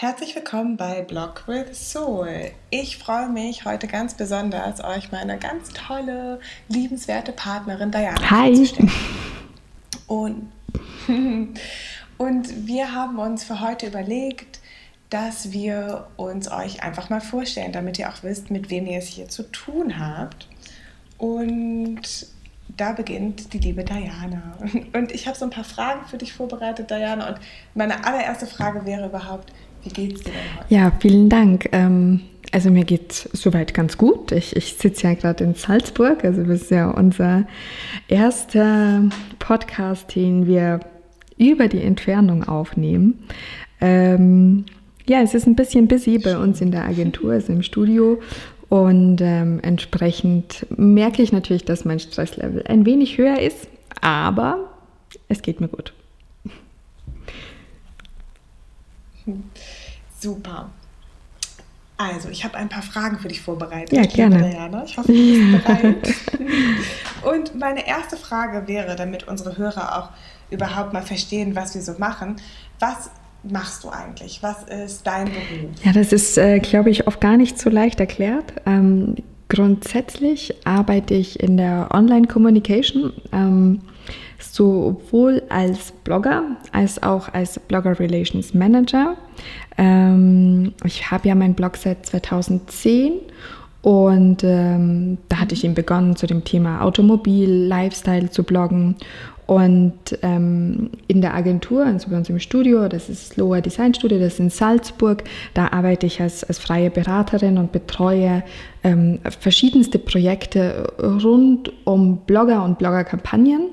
Herzlich willkommen bei Blog with Soul. Ich freue mich heute ganz besonders, euch meine ganz tolle, liebenswerte Partnerin Diana Hi. vorzustellen. Und, und wir haben uns für heute überlegt, dass wir uns euch einfach mal vorstellen, damit ihr auch wisst, mit wem ihr es hier zu tun habt. Und da beginnt die liebe Diana. Und ich habe so ein paar Fragen für dich vorbereitet, Diana. Und meine allererste Frage wäre überhaupt, wie geht's dir denn heute? Ja, vielen Dank. Ähm, also mir geht es soweit ganz gut. Ich, ich sitze ja gerade in Salzburg. Also das ist ja unser erster Podcast, den wir über die Entfernung aufnehmen. Ähm, ja, es ist ein bisschen busy bei uns in der Agentur, also im Studio. Und ähm, entsprechend merke ich natürlich, dass mein Stresslevel ein wenig höher ist, aber es geht mir gut. Super. Also, ich habe ein paar Fragen für dich vorbereitet. Ja, gerne. Diana. Ich hoffe, du bist bereit. Und meine erste Frage wäre, damit unsere Hörer auch überhaupt mal verstehen, was wir so machen. Was machst du eigentlich? Was ist dein Beruf? Ja, das ist, äh, glaube ich, oft gar nicht so leicht erklärt. Ähm, grundsätzlich arbeite ich in der Online-Communication. Ähm, sowohl als Blogger als auch als Blogger Relations Manager. Ähm, ich habe ja meinen Blog seit 2010 und ähm, da hatte ich eben begonnen, zu dem Thema Automobil, Lifestyle zu bloggen. Und ähm, in der Agentur, also bei uns im Studio, das ist Loa Design Studio, das ist in Salzburg, da arbeite ich als, als freie Beraterin und betreue ähm, verschiedenste Projekte rund um Blogger und Bloggerkampagnen.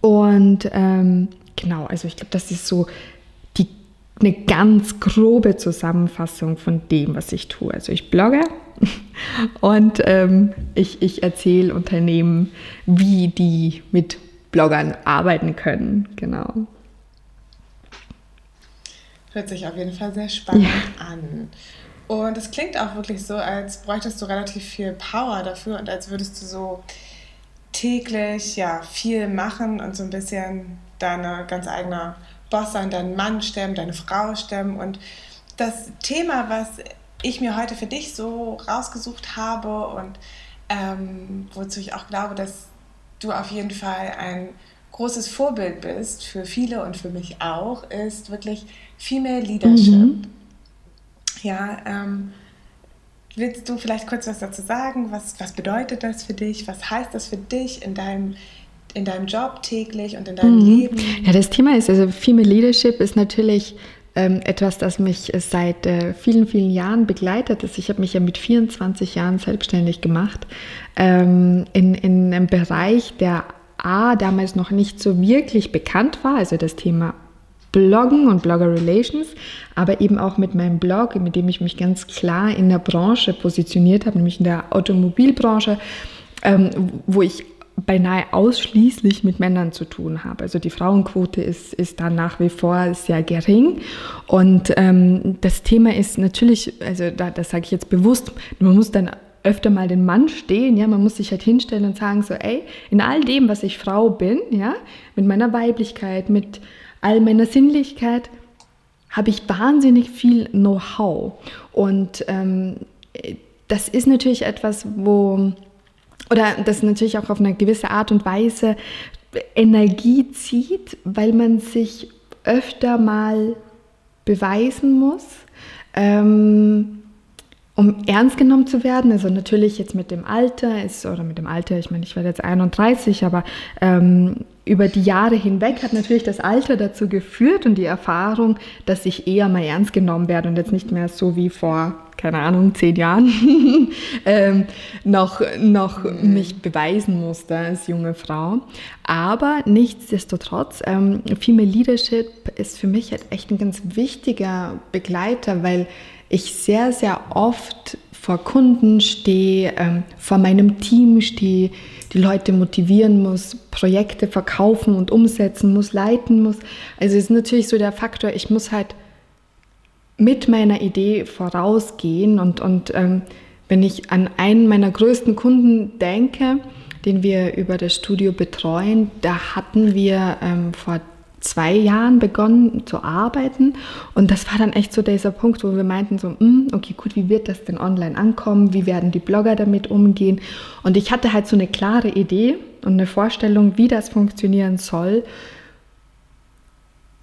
Und ähm, genau, also ich glaube, das ist so die, eine ganz grobe Zusammenfassung von dem, was ich tue. Also ich blogge und ähm, ich, ich erzähle Unternehmen, wie die mit Bloggern arbeiten können. Genau. Hört sich auf jeden Fall sehr spannend ja. an. Und es klingt auch wirklich so, als bräuchtest du relativ viel Power dafür und als würdest du so täglich ja viel machen und so ein bisschen deine ganz eigene Boss sein, deinen Mann stemmen, deine Frau stemmen. Und das Thema, was ich mir heute für dich so rausgesucht habe und ähm, wozu ich auch glaube, dass du auf jeden Fall ein großes Vorbild bist für viele und für mich auch, ist wirklich Female Leadership. Mhm. Ja, ähm, Willst du vielleicht kurz was dazu sagen? Was, was bedeutet das für dich? Was heißt das für dich in deinem, in deinem Job täglich und in deinem mhm. Leben? Ja, das Thema ist, also Female Leadership ist natürlich ähm, etwas, das mich seit äh, vielen, vielen Jahren begleitet. Also ich habe mich ja mit 24 Jahren selbstständig gemacht ähm, in, in einem Bereich, der A, damals noch nicht so wirklich bekannt war, also das Thema Bloggen und Blogger Relations, aber eben auch mit meinem Blog, mit dem ich mich ganz klar in der Branche positioniert habe, nämlich in der Automobilbranche, ähm, wo ich beinahe ausschließlich mit Männern zu tun habe. Also die Frauenquote ist, ist da nach wie vor sehr gering. Und ähm, das Thema ist natürlich, also da, das sage ich jetzt bewusst, man muss dann öfter mal den Mann stehen, ja, man muss sich halt hinstellen und sagen so, ey, in all dem, was ich Frau bin, ja, mit meiner Weiblichkeit, mit all meiner Sinnlichkeit habe ich wahnsinnig viel Know-how. Und ähm, das ist natürlich etwas, wo, oder das natürlich auch auf eine gewisse Art und Weise Energie zieht, weil man sich öfter mal beweisen muss. Ähm, um ernst genommen zu werden, also natürlich jetzt mit dem Alter ist, oder mit dem Alter, ich meine, ich werde jetzt 31, aber ähm, über die Jahre hinweg hat natürlich das Alter dazu geführt und die Erfahrung, dass ich eher mal ernst genommen werde und jetzt nicht mehr so wie vor, keine Ahnung, zehn Jahren ähm, noch, noch mhm. mich beweisen musste als junge Frau. Aber nichtsdestotrotz, ähm, Female Leadership ist für mich halt echt ein ganz wichtiger Begleiter, weil ich sehr, sehr oft vor Kunden stehe, ähm, vor meinem Team stehe, die Leute motivieren muss, Projekte verkaufen und umsetzen muss, leiten muss. Also es ist natürlich so der Faktor, ich muss halt mit meiner Idee vorausgehen und, und ähm, wenn ich an einen meiner größten Kunden denke, den wir über das Studio betreuen, da hatten wir ähm, vor zwei Jahren begonnen zu arbeiten und das war dann echt so dieser Punkt, wo wir meinten so, hm, okay, gut, wie wird das denn online ankommen? Wie werden die Blogger damit umgehen? Und ich hatte halt so eine klare Idee und eine Vorstellung, wie das funktionieren soll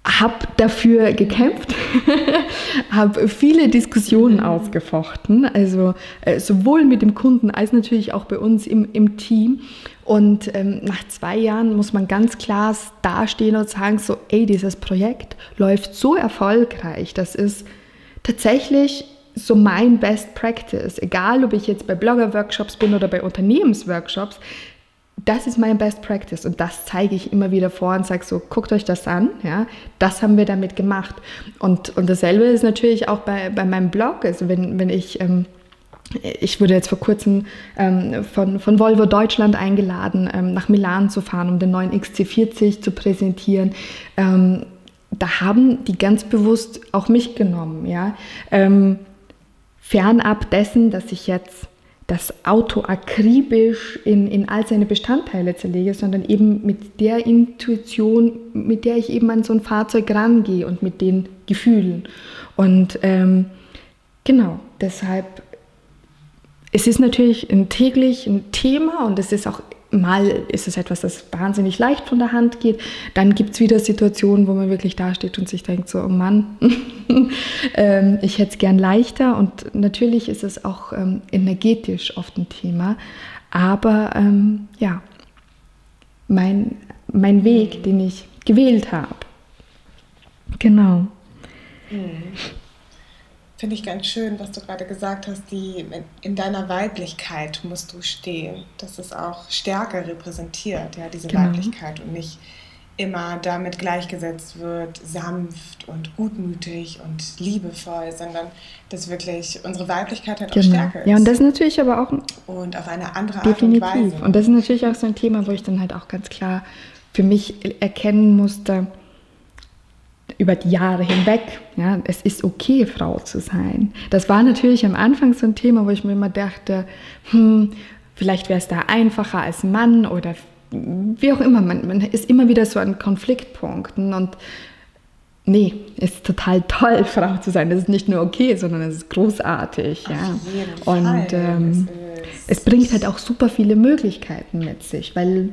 habe dafür gekämpft, habe viele Diskussionen ausgefochten, also äh, sowohl mit dem Kunden als natürlich auch bei uns im, im Team. Und ähm, nach zwei Jahren muss man ganz klar dastehen und sagen, so, ey, dieses Projekt läuft so erfolgreich, das ist tatsächlich so mein Best Practice, egal ob ich jetzt bei Blogger-Workshops bin oder bei Unternehmensworkshops, das ist mein Best Practice. Und das zeige ich immer wieder vor und sage so, guckt euch das an, ja, das haben wir damit gemacht. Und, und dasselbe ist natürlich auch bei, bei meinem Blog, also wenn, wenn ich... Ähm, ich wurde jetzt vor kurzem ähm, von, von Volvo Deutschland eingeladen, ähm, nach Milan zu fahren, um den neuen XC40 zu präsentieren. Ähm, da haben die ganz bewusst auch mich genommen. Ja? Ähm, fernab dessen, dass ich jetzt das Auto akribisch in, in all seine Bestandteile zerlege, sondern eben mit der Intuition, mit der ich eben an so ein Fahrzeug rangehe und mit den Gefühlen. Und ähm, genau, deshalb, es ist natürlich ein täglich ein Thema und es ist auch mal ist es etwas, das wahnsinnig leicht von der Hand geht. Dann gibt es wieder Situationen, wo man wirklich dasteht und sich denkt, so, oh Mann, ähm, ich hätte es gern leichter. Und natürlich ist es auch ähm, energetisch oft ein Thema. Aber ähm, ja, mein, mein Weg, den ich gewählt habe. Genau. Mhm finde ich ganz schön, was du gerade gesagt hast, die in deiner Weiblichkeit musst du stehen. Das ist auch Stärke repräsentiert, ja, diese genau. Weiblichkeit und nicht immer damit gleichgesetzt wird, sanft und gutmütig und liebevoll, sondern dass wirklich unsere Weiblichkeit halt genau. auch Stärke ist. Ja, und das ist natürlich aber auch und auf eine andere Art definitiv. und Weise. Und das ist natürlich auch so ein Thema, wo ich dann halt auch ganz klar für mich erkennen musste, über die Jahre hinweg. Ja, es ist okay, Frau zu sein. Das war natürlich am Anfang so ein Thema, wo ich mir immer dachte, hm, vielleicht wäre es da einfacher als Mann oder wie auch immer. Man, man ist immer wieder so an Konfliktpunkten und nee, es ist total toll, Frau zu sein. Das ist nicht nur okay, sondern es ist großartig. Ja. Und ähm, es, es bringt halt auch super viele Möglichkeiten mit sich, weil,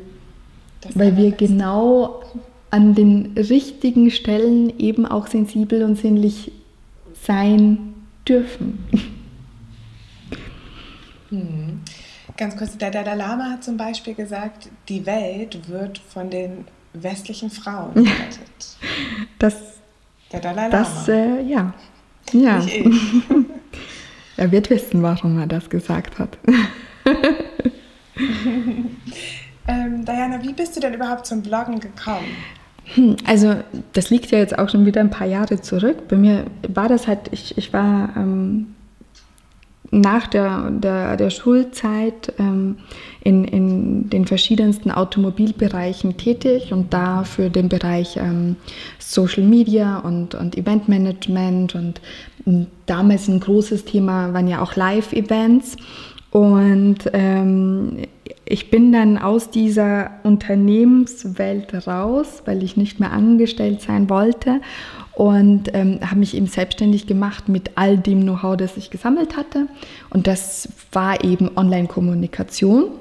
weil wir genau an den richtigen Stellen eben auch sensibel und sinnlich sein dürfen. Hm. Ganz kurz, der Dalai Lama hat zum Beispiel gesagt, die Welt wird von den westlichen Frauen gerettet. Das, der Dalai Lama. Das, äh, ja. ja. er wird wissen, warum er das gesagt hat. ähm, Diana, wie bist du denn überhaupt zum Bloggen gekommen? Hm, also das liegt ja jetzt auch schon wieder ein paar Jahre zurück. Bei mir war das halt, ich, ich war ähm, nach der, der, der Schulzeit ähm, in, in den verschiedensten Automobilbereichen tätig und da für den Bereich ähm, Social Media und, und Eventmanagement und ähm, damals ein großes Thema waren ja auch Live-Events. Und ähm, ich bin dann aus dieser Unternehmenswelt raus, weil ich nicht mehr angestellt sein wollte und ähm, habe mich eben selbstständig gemacht mit all dem Know-how, das ich gesammelt hatte. Und das war eben Online-Kommunikation.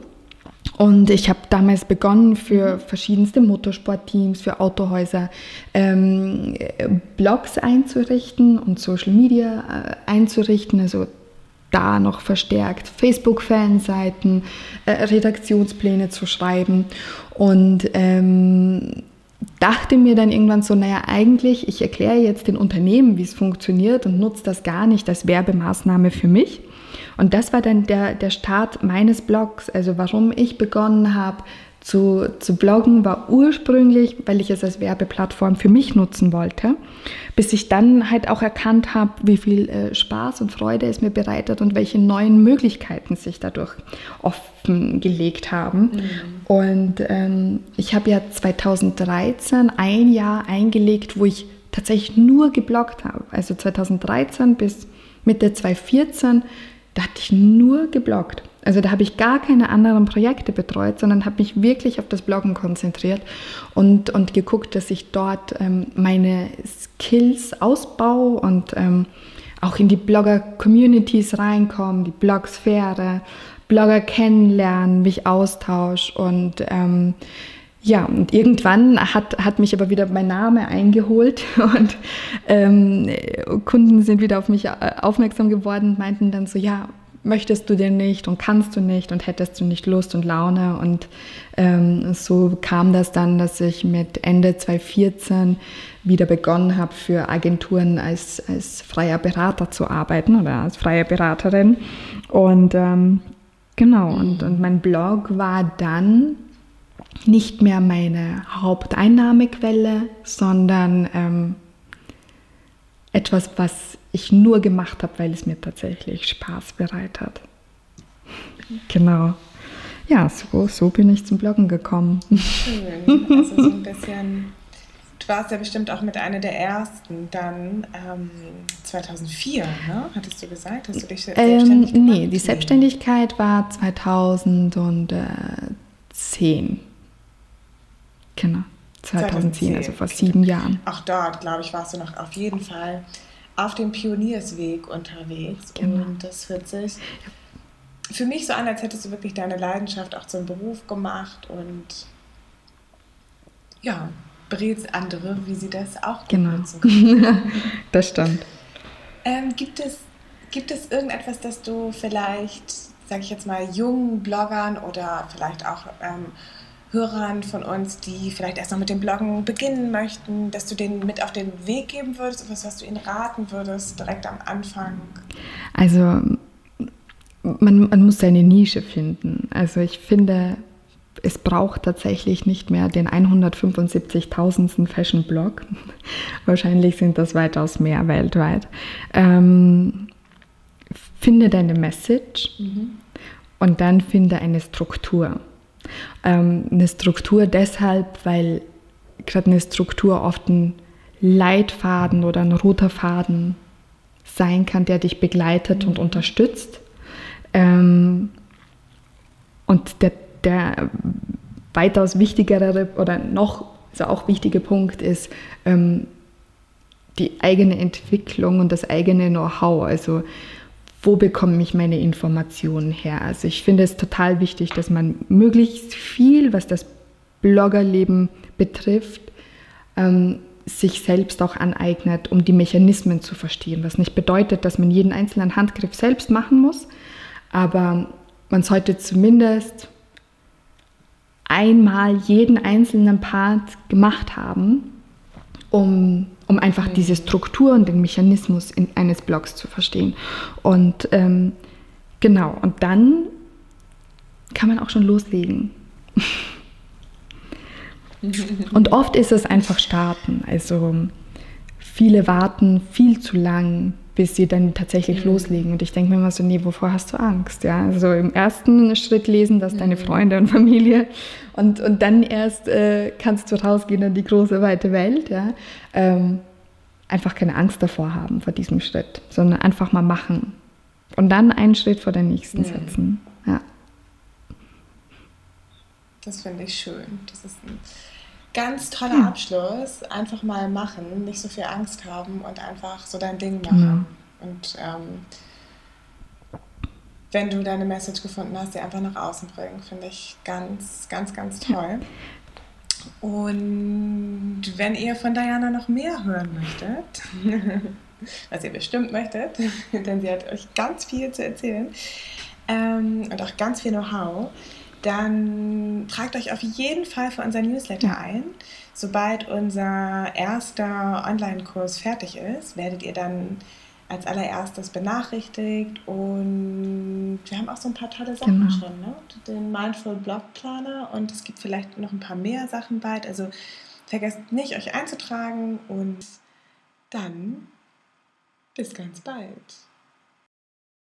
Und ich habe damals begonnen für verschiedenste Motorsportteams, für Autohäuser ähm, Blogs einzurichten und Social Media äh, einzurichten, also da noch verstärkt Facebook-Fanseiten, äh, Redaktionspläne zu schreiben und ähm, dachte mir dann irgendwann so, naja, eigentlich, ich erkläre jetzt den Unternehmen, wie es funktioniert und nutze das gar nicht als Werbemaßnahme für mich. Und das war dann der, der Start meines Blogs, also warum ich begonnen habe, zu, zu bloggen war ursprünglich, weil ich es als Werbeplattform für mich nutzen wollte, bis ich dann halt auch erkannt habe, wie viel äh, Spaß und Freude es mir bereitet und welche neuen Möglichkeiten sich dadurch offengelegt haben. Mhm. Und ähm, ich habe ja 2013 ein Jahr eingelegt, wo ich tatsächlich nur gebloggt habe. Also 2013 bis Mitte 2014, da hatte ich nur gebloggt. Also da habe ich gar keine anderen Projekte betreut, sondern habe mich wirklich auf das Bloggen konzentriert und, und geguckt, dass ich dort ähm, meine Skills ausbaue und ähm, auch in die Blogger-Communities reinkomme, die Blogsphäre, Blogger kennenlernen, mich austausche und ähm, ja, und irgendwann hat, hat mich aber wieder mein Name eingeholt und ähm, Kunden sind wieder auf mich aufmerksam geworden und meinten dann so, ja, möchtest du denn nicht und kannst du nicht und hättest du nicht Lust und Laune. Und ähm, so kam das dann, dass ich mit Ende 2014 wieder begonnen habe, für Agenturen als, als freier Berater zu arbeiten oder als freie Beraterin. Und ähm, genau, und, und mein Blog war dann nicht mehr meine Haupteinnahmequelle, sondern ähm, etwas, was ich nur gemacht habe, weil es mir tatsächlich Spaß bereitet hat. Genau. Ja, so, so bin ich zum Bloggen gekommen. Schön. Also so ein bisschen. Du warst ja bestimmt auch mit einer der ersten, dann ähm, 2004, ne? hattest du gesagt? Hast du dich selbstständig ähm, Nee, die Selbstständigkeit war 2010. Genau. 2010, 2010, also vor sieben Jahren. Auch dort, glaube ich, warst du noch auf jeden Fall auf dem Pioniersweg unterwegs. Genau. Und das hört sich für mich so an, als hättest du wirklich deine Leidenschaft auch zum Beruf gemacht und ja, berätst andere, wie sie das auch genau. können. das stimmt. Ähm, gibt, es, gibt es irgendetwas, das du vielleicht, sage ich jetzt mal, jungen Bloggern oder vielleicht auch ähm, Hörern von uns, die vielleicht erst noch mit dem Bloggen beginnen möchten, dass du denen mit auf den Weg geben würdest, was, was du ihnen raten würdest, direkt am Anfang? Also man, man muss seine Nische finden. Also ich finde, es braucht tatsächlich nicht mehr den 175.000. Fashion-Blog. Wahrscheinlich sind das weitaus mehr weltweit. Ähm, finde deine Message mhm. und dann finde eine Struktur. Ähm, eine Struktur deshalb, weil gerade eine Struktur oft ein Leitfaden oder ein roter Faden sein kann, der dich begleitet und mhm. unterstützt. Ähm, und der, der weitaus wichtigere oder noch also auch wichtige Punkt ist ähm, die eigene Entwicklung und das eigene Know-how. Also wo bekomme ich meine Informationen her? Also ich finde es total wichtig, dass man möglichst viel, was das Bloggerleben betrifft, ähm, sich selbst auch aneignet, um die Mechanismen zu verstehen. Was nicht bedeutet, dass man jeden einzelnen Handgriff selbst machen muss, aber man sollte zumindest einmal jeden einzelnen Part gemacht haben, um um einfach mhm. diese Struktur und den Mechanismus in, eines Blogs zu verstehen. Und ähm, genau, und dann kann man auch schon loslegen. und oft ist es einfach starten. Also viele warten viel zu lang, bis sie dann tatsächlich mhm. loslegen. Und ich denke mir immer so, nee, wovor hast du Angst? Ja, also im ersten Schritt lesen das mhm. deine Freunde und Familie und, und dann erst äh, kannst du rausgehen in die große, weite Welt. Ja? Ähm, einfach keine Angst davor haben, vor diesem Schritt, sondern einfach mal machen. Und dann einen Schritt vor den nächsten mhm. setzen. Ja. Das finde ich schön. Das ist ein ganz toller ja. Abschluss. Einfach mal machen, nicht so viel Angst haben und einfach so dein Ding machen. Genau. Und ähm, wenn du deine Message gefunden hast, die einfach nach außen bringen, finde ich ganz, ganz, ganz toll. Und wenn ihr von Diana noch mehr hören möchtet, was ihr bestimmt möchtet, denn sie hat euch ganz viel zu erzählen ähm, und auch ganz viel Know-how, dann tragt euch auf jeden Fall für unser Newsletter ein. Sobald unser erster Online-Kurs fertig ist, werdet ihr dann als allererstes benachrichtigt und wir haben auch so ein paar tolle Sachen genau. schon, ne? Den Mindful Blog Planner und es gibt vielleicht noch ein paar mehr Sachen bald. Also vergesst nicht, euch einzutragen und dann bis ganz bald.